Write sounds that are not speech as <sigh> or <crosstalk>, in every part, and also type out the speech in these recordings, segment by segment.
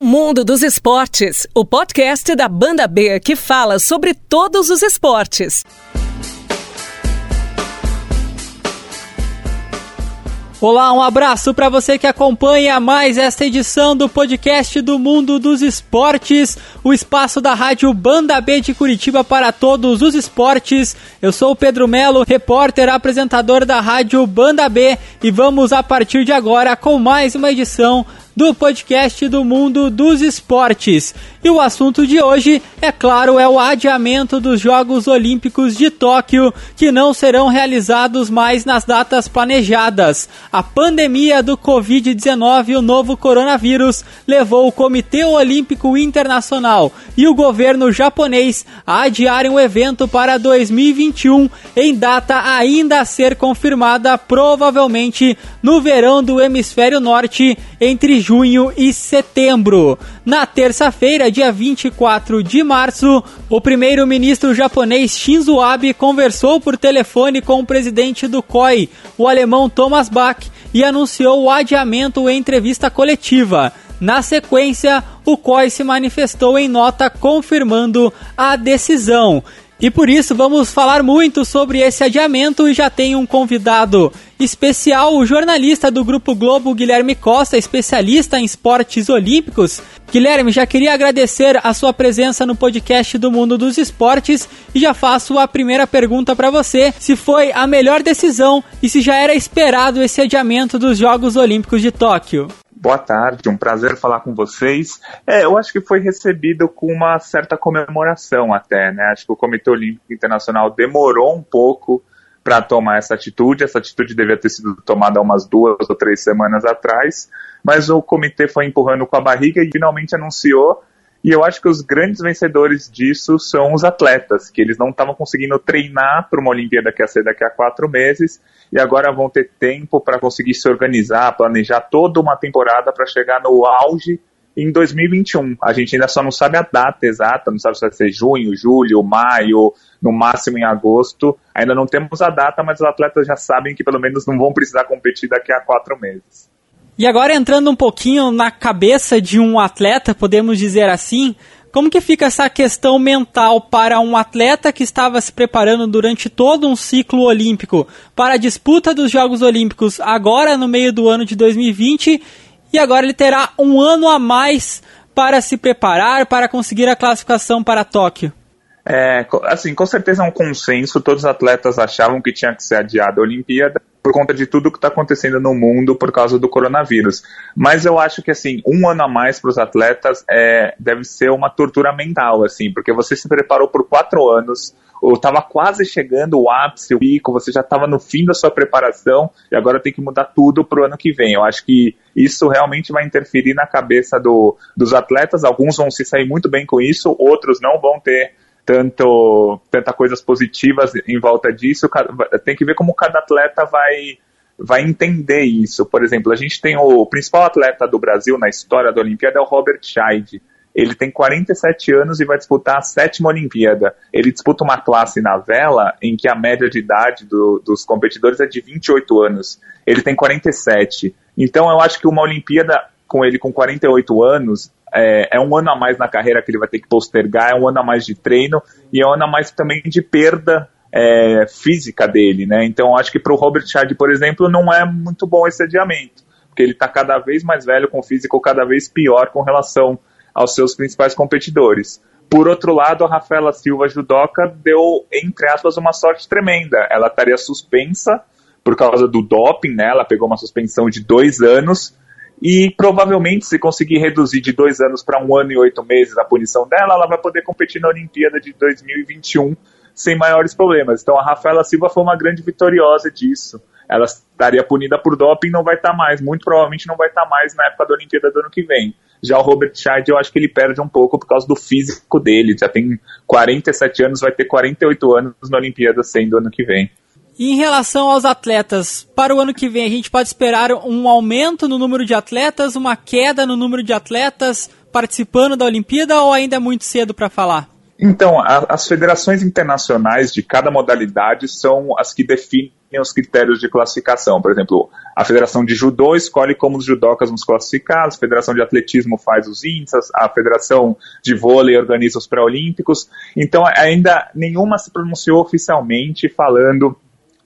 Mundo dos Esportes, o podcast da Banda B que fala sobre todos os esportes. Olá, um abraço para você que acompanha mais esta edição do podcast do Mundo dos Esportes, o espaço da rádio Banda B de Curitiba para todos os esportes. Eu sou o Pedro Melo, repórter, apresentador da rádio Banda B e vamos a partir de agora com mais uma edição do podcast do mundo dos esportes. E o assunto de hoje, é claro, é o adiamento dos Jogos Olímpicos de Tóquio, que não serão realizados mais nas datas planejadas. A pandemia do Covid-19 e o novo coronavírus levou o Comitê Olímpico Internacional e o governo japonês a adiarem o evento para 2021 em data ainda a ser confirmada, provavelmente no verão do hemisfério norte, entre junho e setembro. Na terça-feira, dia 24 de março, o primeiro-ministro japonês Shinzo Abe conversou por telefone com o presidente do COI, o alemão Thomas Bach, e anunciou o adiamento em entrevista coletiva. Na sequência, o COI se manifestou em nota confirmando a decisão. E por isso vamos falar muito sobre esse adiamento e já tem um convidado especial, o jornalista do Grupo Globo, Guilherme Costa, especialista em esportes olímpicos. Guilherme, já queria agradecer a sua presença no podcast do Mundo dos Esportes e já faço a primeira pergunta para você: se foi a melhor decisão e se já era esperado esse adiamento dos Jogos Olímpicos de Tóquio. Boa tarde, um prazer falar com vocês. É, eu acho que foi recebido com uma certa comemoração até, né? Acho que o Comitê Olímpico Internacional demorou um pouco para tomar essa atitude. Essa atitude devia ter sido tomada umas duas ou três semanas atrás, mas o comitê foi empurrando com a barriga e finalmente anunciou e eu acho que os grandes vencedores disso são os atletas, que eles não estavam conseguindo treinar para uma Olimpíada que ia ser daqui a quatro meses, e agora vão ter tempo para conseguir se organizar, planejar toda uma temporada para chegar no auge em 2021. A gente ainda só não sabe a data exata, não sabe se vai ser junho, julho, maio, no máximo em agosto. Ainda não temos a data, mas os atletas já sabem que pelo menos não vão precisar competir daqui a quatro meses. E agora entrando um pouquinho na cabeça de um atleta, podemos dizer assim, como que fica essa questão mental para um atleta que estava se preparando durante todo um ciclo olímpico para a disputa dos Jogos Olímpicos agora no meio do ano de 2020 e agora ele terá um ano a mais para se preparar para conseguir a classificação para Tóquio? É, assim, com certeza é um consenso, todos os atletas achavam que tinha que ser adiada a Olimpíada, por conta de tudo que está acontecendo no mundo por causa do coronavírus. Mas eu acho que assim, um ano a mais para os atletas é, deve ser uma tortura mental, assim, porque você se preparou por quatro anos, ou estava quase chegando o ápice, o pico, você já estava no fim da sua preparação e agora tem que mudar tudo para o ano que vem. Eu acho que isso realmente vai interferir na cabeça do, dos atletas. Alguns vão se sair muito bem com isso, outros não vão ter tanto tanta coisas positivas em volta disso. Tem que ver como cada atleta vai vai entender isso. Por exemplo, a gente tem o, principal atleta do Brasil na história da Olimpíada é o Robert Scheid. Ele tem 47 anos e vai disputar a sétima Olimpíada. Ele disputa uma classe na vela em que a média de idade do, dos competidores é de 28 anos. Ele tem 47. Então eu acho que uma Olimpíada com ele com 48 anos é, é, um ano a mais na carreira que ele vai ter que postergar, é um ano a mais de treino e é um ano a mais também de perda é, física dele, né? Então acho que para o Robert Chad, por exemplo, não é muito bom esse adiamento, porque ele está cada vez mais velho, com físico cada vez pior com relação aos seus principais competidores. Por outro lado, a Rafaela Silva Judoca deu, entre aspas, uma sorte tremenda. Ela estaria suspensa por causa do doping, né? Ela pegou uma suspensão de dois anos e provavelmente, se conseguir reduzir de dois anos para um ano e oito meses a punição dela, ela vai poder competir na Olimpíada de 2021 sem maiores problemas. Então a Rafaela Silva foi uma grande vitoriosa disso. Ela estaria punida por doping não vai estar tá mais, muito provavelmente não vai estar tá mais na época da Olimpíada do ano que vem. Já o Robert Scheid, eu acho que ele perde um pouco por causa do físico dele. Já tem 47 anos, vai ter 48 anos na Olimpíada sendo ano que vem. Em relação aos atletas, para o ano que vem a gente pode esperar um aumento no número de atletas, uma queda no número de atletas participando da Olimpíada ou ainda é muito cedo para falar? Então, a, as federações internacionais de cada modalidade são as que definem os critérios de classificação. Por exemplo, a Federação de Judô escolhe como os judocas vão se classificar, a Federação de Atletismo faz os índices, a Federação de Vôlei organiza os pré-olímpicos. Então, ainda nenhuma se pronunciou oficialmente falando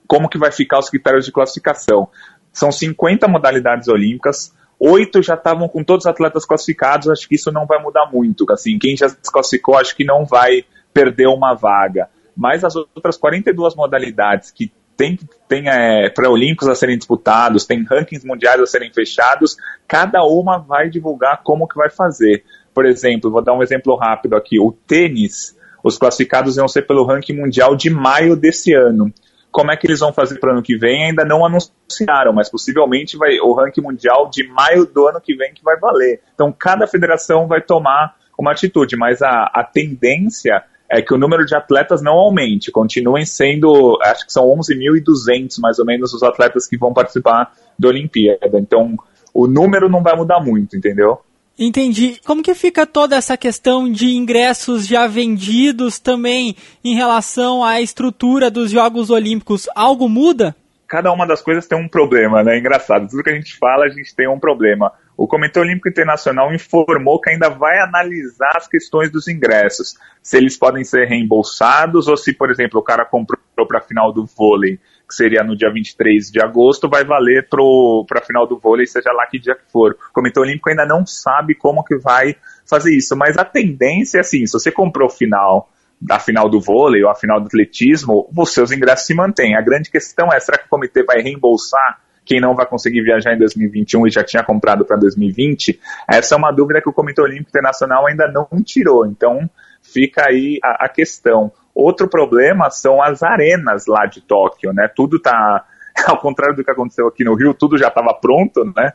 como que vai ficar os critérios de classificação. São 50 modalidades olímpicas, oito já estavam com todos os atletas classificados, acho que isso não vai mudar muito. Assim, quem já se classificou, acho que não vai perder uma vaga. Mas as outras 42 modalidades que tem, tem é, pré-olímpicos a serem disputados, tem rankings mundiais a serem fechados, cada uma vai divulgar como que vai fazer. Por exemplo, vou dar um exemplo rápido aqui, o tênis, os classificados vão ser pelo ranking mundial de maio desse ano. Como é que eles vão fazer para o ano que vem? Ainda não anunciaram, mas possivelmente vai o ranking mundial de maio do ano que vem que vai valer. Então cada federação vai tomar uma atitude, mas a, a tendência é que o número de atletas não aumente, continuem sendo, acho que são 11.200 mais ou menos os atletas que vão participar da Olimpíada. Então, o número não vai mudar muito, entendeu? Entendi. Como que fica toda essa questão de ingressos já vendidos também em relação à estrutura dos Jogos Olímpicos? Algo muda? Cada uma das coisas tem um problema, né? Engraçado. Tudo que a gente fala, a gente tem um problema o Comitê Olímpico Internacional informou que ainda vai analisar as questões dos ingressos, se eles podem ser reembolsados ou se, por exemplo, o cara comprou para a final do vôlei, que seria no dia 23 de agosto, vai valer para a final do vôlei, seja lá que dia que for. O Comitê Olímpico ainda não sabe como que vai fazer isso, mas a tendência é assim, se você comprou final da final do vôlei ou a final do atletismo, os seus ingressos se mantêm. A grande questão é, será que o comitê vai reembolsar quem não vai conseguir viajar em 2021 e já tinha comprado para 2020, essa é uma dúvida que o Comitê Olímpico Internacional ainda não tirou. Então, fica aí a, a questão. Outro problema são as arenas lá de Tóquio, né? Tudo está <laughs> ao contrário do que aconteceu aqui no Rio, tudo já estava pronto, né?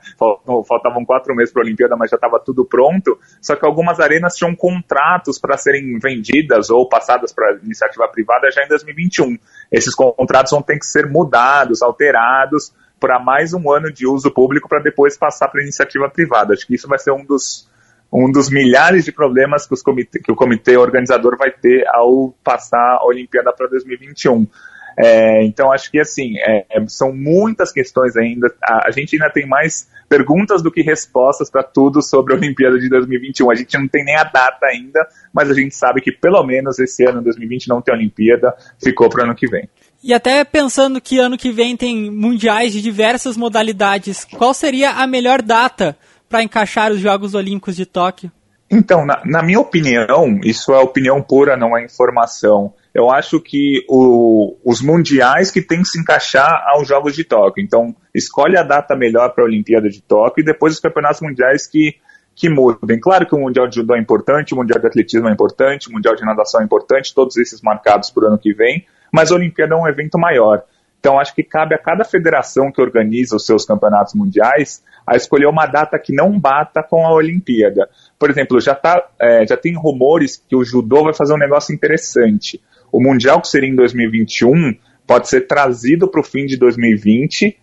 Faltavam quatro meses para a Olimpíada, mas já estava tudo pronto. Só que algumas arenas tinham contratos para serem vendidas ou passadas para iniciativa privada já em 2021. Esses contratos vão ter que ser mudados, alterados, para mais um ano de uso público para depois passar para iniciativa privada. Acho que isso vai ser um dos, um dos milhares de problemas que, comite, que o comitê organizador vai ter ao passar a Olimpíada para 2021. É, então, acho que assim, é, é, são muitas questões ainda. A, a, gente ainda tem mais perguntas do que respostas para tudo sobre a Olimpíada de 2021. A gente não tem nem a data ainda, mas a gente sabe que pelo menos esse ano, 2020, não tem Olimpíada, ficou para o ano que vem. E até pensando que ano que vem tem mundiais de diversas modalidades, qual seria a melhor data para encaixar os Jogos Olímpicos de Tóquio? Então, na, na, minha opinião, isso é opinião pura, não é informação. Eu acho que o, os mundiais que tem que se encaixar aos Jogos de Tóquio. Então, escolhe a data melhor para a Olimpíada de Tóquio e depois os campeonatos mundiais que, que mudem. Claro que o Mundial de Judô é importante, o Mundial de Atletismo é importante, o Mundial de Natação é importante, todos esses marcados para o ano que vem, mas a Olimpíada é um evento maior. Então, acho que cabe a cada federação que organiza os seus campeonatos mundiais a escolher uma data que não bata com a Olimpíada. Por exemplo, já, tá, é, já tem rumores que o judô vai fazer um negócio interessante. O Mundial, que seria em 2021, pode ser trazido para o fim de 2020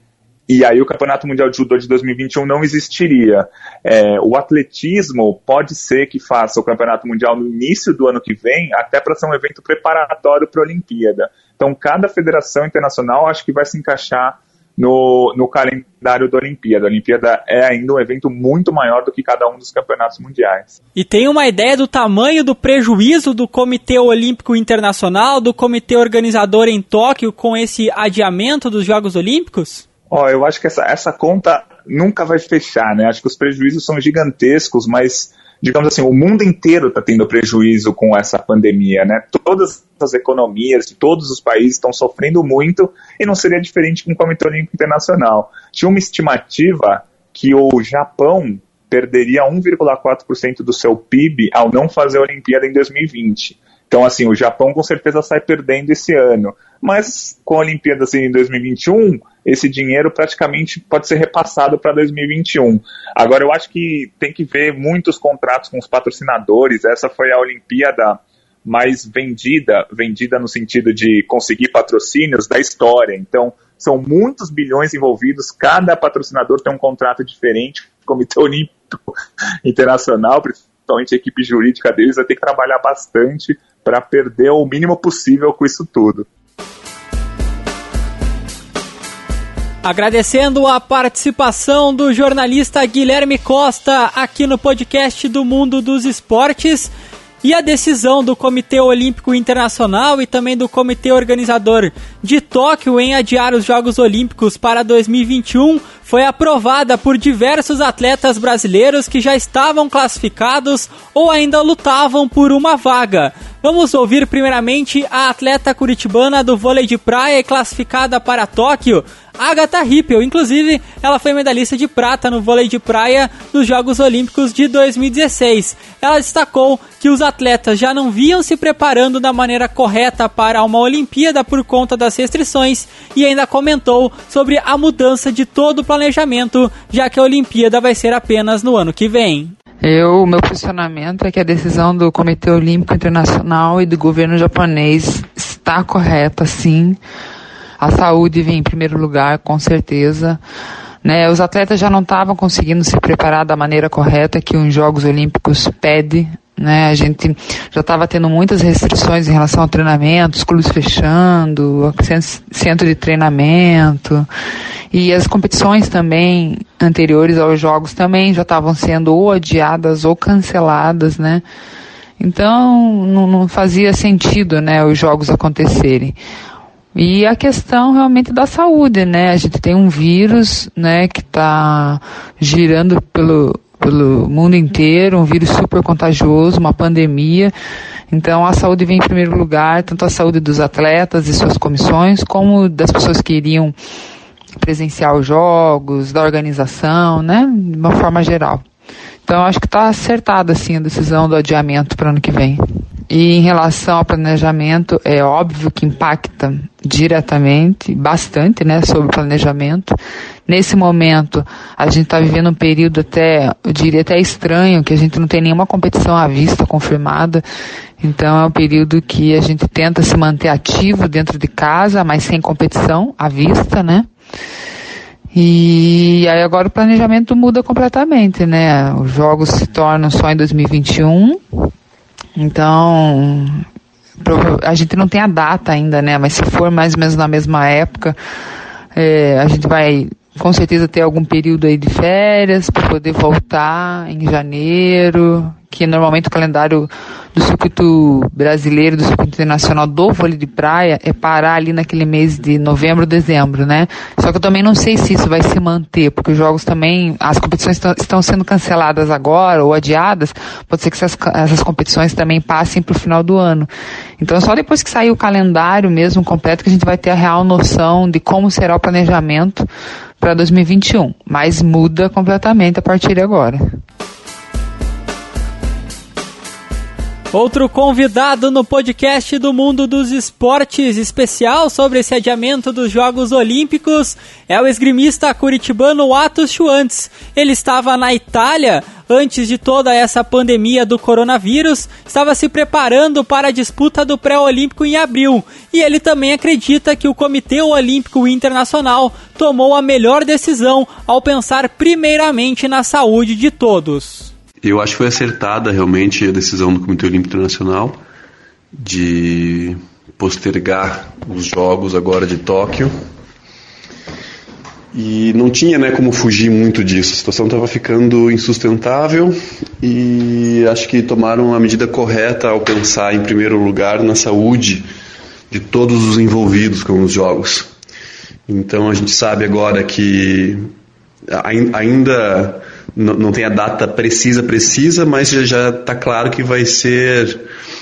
e aí o Campeonato Mundial de Judô de 2021 não existiria. É, o atletismo pode ser que faça o Campeonato Mundial no início do ano que vem, até para ser um evento preparatório para a Olimpíada. Então, cada federação internacional acho que vai se encaixar no, no calendário da Olimpíada. A Olimpíada é ainda um evento muito maior do que cada um dos campeonatos mundiais. E tem uma ideia do tamanho do prejuízo do Comitê Olímpico Internacional, do comitê organizador em Tóquio com esse adiamento dos Jogos Olímpicos? Ó, eu acho que essa, essa conta nunca vai fechar, né? Acho que os prejuízos são gigantescos, mas digamos assim, o mundo inteiro está tendo prejuízo com essa pandemia, né? Todas as economias de todos os países estão sofrendo muito e não seria diferente com o Comitê Olímpico Internacional. Tinha uma estimativa que o Japão perderia 1,4% do seu PIB ao não fazer a Olimpíada em 2020. Então, assim, o Japão com certeza sai perdendo esse ano. Mas com a Olimpíada assim, em 2021, esse dinheiro praticamente pode ser repassado para 2021. Agora, eu acho que tem que ver muitos contratos com os patrocinadores. Essa foi a Olimpíada mais vendida, vendida no sentido de conseguir patrocínios da história. Então, são muitos bilhões envolvidos, cada patrocinador tem um contrato diferente. O Comitê Olímpico Internacional, principalmente a equipe jurídica deles, vai ter que trabalhar bastante para perder o mínimo possível com isso tudo. Agradecendo a participação do jornalista Guilherme Costa aqui no podcast do Mundo dos Esportes. E a decisão do Comitê Olímpico Internacional e também do Comitê Organizador de Tóquio em adiar os Jogos Olímpicos para 2021 foi aprovada por diversos atletas brasileiros que já estavam classificados ou ainda lutavam por uma vaga. Vamos ouvir primeiramente a atleta curitibana do vôlei de praia classificada para Tóquio, Agatha Rippel. Inclusive, ela foi medalhista de prata no vôlei de praia nos Jogos Olímpicos de 2016. Ela destacou que os atletas já não viam se preparando da maneira correta para uma Olimpíada por conta das restrições e ainda comentou sobre a mudança de todo o planejamento, já que a Olimpíada vai ser apenas no ano que vem. Eu, meu posicionamento é que a decisão do Comitê Olímpico Internacional e do governo japonês está correta, sim. A saúde vem em primeiro lugar, com certeza. Né, os atletas já não estavam conseguindo se preparar da maneira correta que os Jogos Olímpicos pede. Né, a gente já estava tendo muitas restrições em relação ao treinamento, os clubes fechando, centro de treinamento. E as competições também anteriores aos Jogos também já estavam sendo ou adiadas ou canceladas, né? Então não, não fazia sentido, né, os Jogos acontecerem. E a questão realmente da saúde, né? A gente tem um vírus, né, que está girando pelo, pelo mundo inteiro, um vírus super contagioso, uma pandemia. Então a saúde vem em primeiro lugar, tanto a saúde dos atletas e suas comissões, como das pessoas que iriam presenciar os jogos, da organização, né, de uma forma geral. Então acho que está acertada assim a decisão do adiamento para ano que vem. E em relação ao planejamento, é óbvio que impacta diretamente, bastante, né, sobre planejamento. Nesse momento, a gente está vivendo um período até, eu diria até estranho, que a gente não tem nenhuma competição à vista confirmada. Então é um período que a gente tenta se manter ativo dentro de casa, mas sem competição à vista, né? E aí agora o planejamento muda completamente, né? Os jogos se tornam só em 2021 então, a gente não tem a data ainda, né? Mas se for mais ou menos na mesma época, é, a gente vai com certeza ter algum período aí de férias para poder voltar em janeiro, que normalmente o calendário do circuito brasileiro, do circuito internacional do vôlei de praia é parar ali naquele mês de novembro, dezembro, né? Só que eu também não sei se isso vai se manter, porque os jogos também, as competições estão sendo canceladas agora ou adiadas, pode ser que essas, essas competições também passem para o final do ano. Então só depois que sair o calendário mesmo completo que a gente vai ter a real noção de como será o planejamento para 2021, mas muda completamente a partir de agora. Outro convidado no podcast do Mundo dos Esportes especial sobre esse adiamento dos Jogos Olímpicos é o esgrimista curitibano Atos Schwantz. Ele estava na Itália antes de toda essa pandemia do coronavírus, estava se preparando para a disputa do pré-olímpico em abril. E ele também acredita que o Comitê Olímpico Internacional tomou a melhor decisão ao pensar primeiramente na saúde de todos. Eu acho que foi acertada realmente a decisão do Comitê Olímpico Internacional de postergar os jogos agora de Tóquio. E não tinha né, como fugir muito disso. A situação estava ficando insustentável e acho que tomaram a medida correta ao pensar, em primeiro lugar, na saúde de todos os envolvidos com os jogos. Então a gente sabe agora que ainda não, tem a data precisa, precisa, mas já está claro que vai ser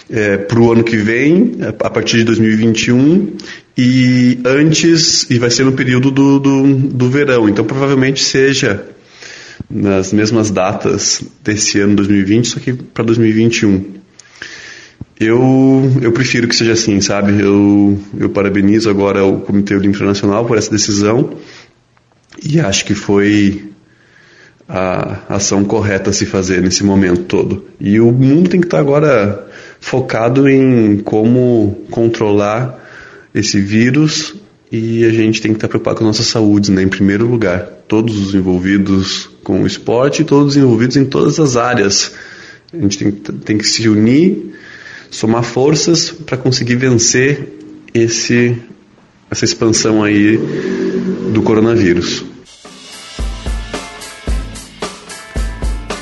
é, para o ano que vem, a partir de 2021, e antes, e vai ser no período do, do, do verão. Então provavelmente seja nas mesmas datas desse ano 2020, só que para 2021. Eu, eu prefiro que seja assim, sabe? Eu, eu parabenizo agora o Comitê Olímpico Nacional por essa decisão e acho que foi a ação correta a se fazer nesse momento todo. E o mundo tem que estar agora focado em como controlar esse vírus e a gente tem que estar preocupado com a nossa saúde, né, em primeiro lugar. Todos os envolvidos com o esporte todos os envolvidos em todas as áreas. A gente tem, tem que se unir, somar forças para conseguir vencer esse, essa expansão aí do coronavírus.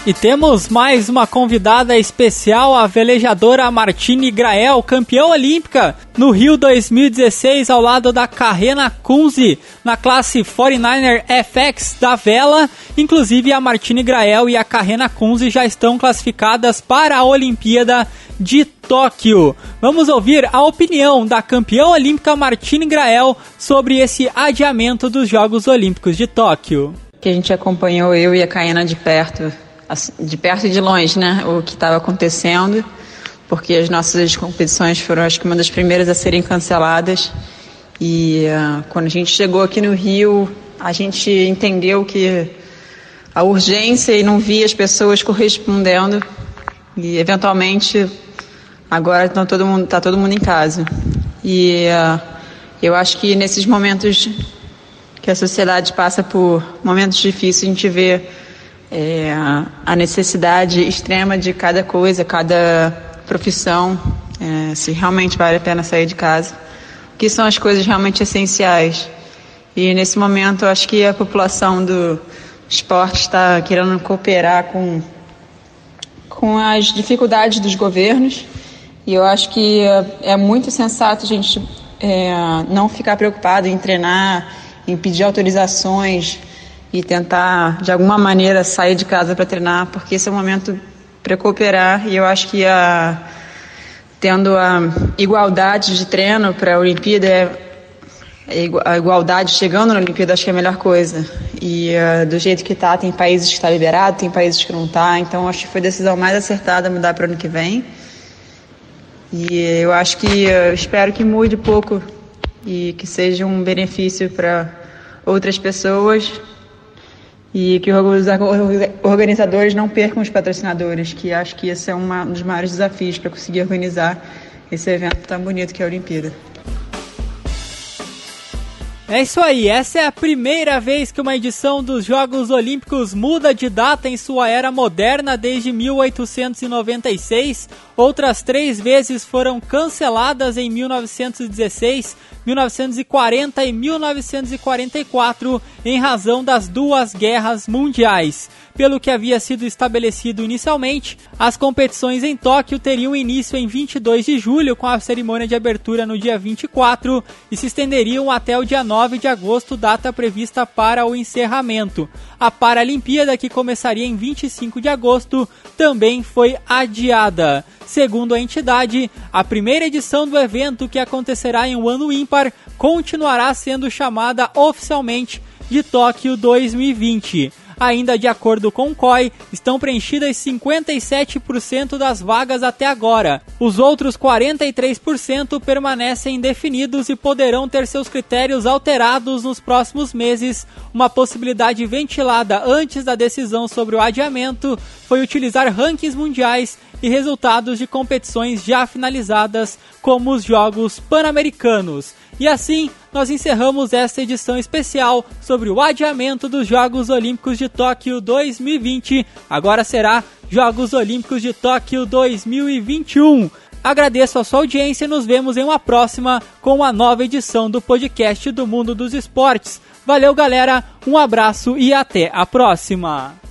E temos mais uma convidada especial, a velejadora Martine Grael, campeã olímpica no Rio 2016 ao lado da Carrena Kunze na classe 49er FX da vela. Inclusive a Martine Grael e a Carrena Kunze já estão classificadas para a Olimpíada de Tóquio. Vamos ouvir a opinião da campeã olímpica Martine Grael sobre esse adiamento dos Jogos Olímpicos de Tóquio. Que a gente acompanhou eu e a Caena de perto de perto e de longe, né, o que estava acontecendo, porque as nossas competições foram, acho que, uma das primeiras a serem canceladas. E uh, quando a gente chegou aqui no Rio, a gente entendeu que a urgência e não via as pessoas correspondendo. E, eventualmente, agora está todo mundo, tá todo mundo em casa. E uh, eu acho que nesses momentos que a sociedade passa por momentos difíceis, a gente vê é, a necessidade extrema de cada coisa, cada profissão, é, se realmente vale a pena sair de casa, que são as coisas realmente essenciais. E nesse momento, eu acho que a população do esporte está querendo cooperar com, com as dificuldades dos governos, e eu acho que é muito sensato a gente é, não ficar preocupado em treinar, em pedir autorizações e tentar de alguma maneira sair de casa para treinar, porque esse é o momento para cooperar e eu acho que a, tendo a igualdade de treino para a Olimpíada é, a igualdade chegando na Olimpíada acho que é a melhor coisa. E uh, do jeito que está tem países que está liberado tem países que não está então acho que foi a decisão mais acertada mudar para o ano que vem. E eu acho que uh, espero que mude pouco e que seja um benefício para outras pessoas e que os organizadores não percam os patrocinadores, que acho que esse é um dos maiores desafios para conseguir organizar esse evento tão bonito que é a Olimpíada. É isso aí, essa é a primeira vez que uma edição dos Jogos Olímpicos muda de data em sua era moderna desde 1896. Outras três vezes foram canceladas em 1916, 1940 e 1944 em razão das duas guerras mundiais. Pelo que havia sido estabelecido inicialmente, as competições em Tóquio teriam início em 22 de julho, com a cerimônia de abertura no dia 24, e se estenderiam até o dia 9 de agosto, data prevista para o encerramento. A Paralimpíada, que começaria em 25 de agosto, também foi adiada. Segundo a entidade, a primeira edição do evento, que acontecerá em um ano ímpar, continuará sendo chamada oficialmente de Tóquio 2020. Ainda de acordo com o COI, estão preenchidas 57% das vagas até agora. Os outros 43% permanecem indefinidos e poderão ter seus critérios alterados nos próximos meses. Uma possibilidade ventilada antes da decisão sobre o adiamento foi utilizar rankings mundiais e resultados de competições já finalizadas, como os Jogos Pan-Americanos. E assim, nós encerramos esta edição especial sobre o adiamento dos Jogos Olímpicos de Tóquio 2020. Agora será Jogos Olímpicos de Tóquio 2021. Agradeço a sua audiência e nos vemos em uma próxima com uma nova edição do podcast do Mundo dos Esportes. Valeu, galera, um abraço e até a próxima!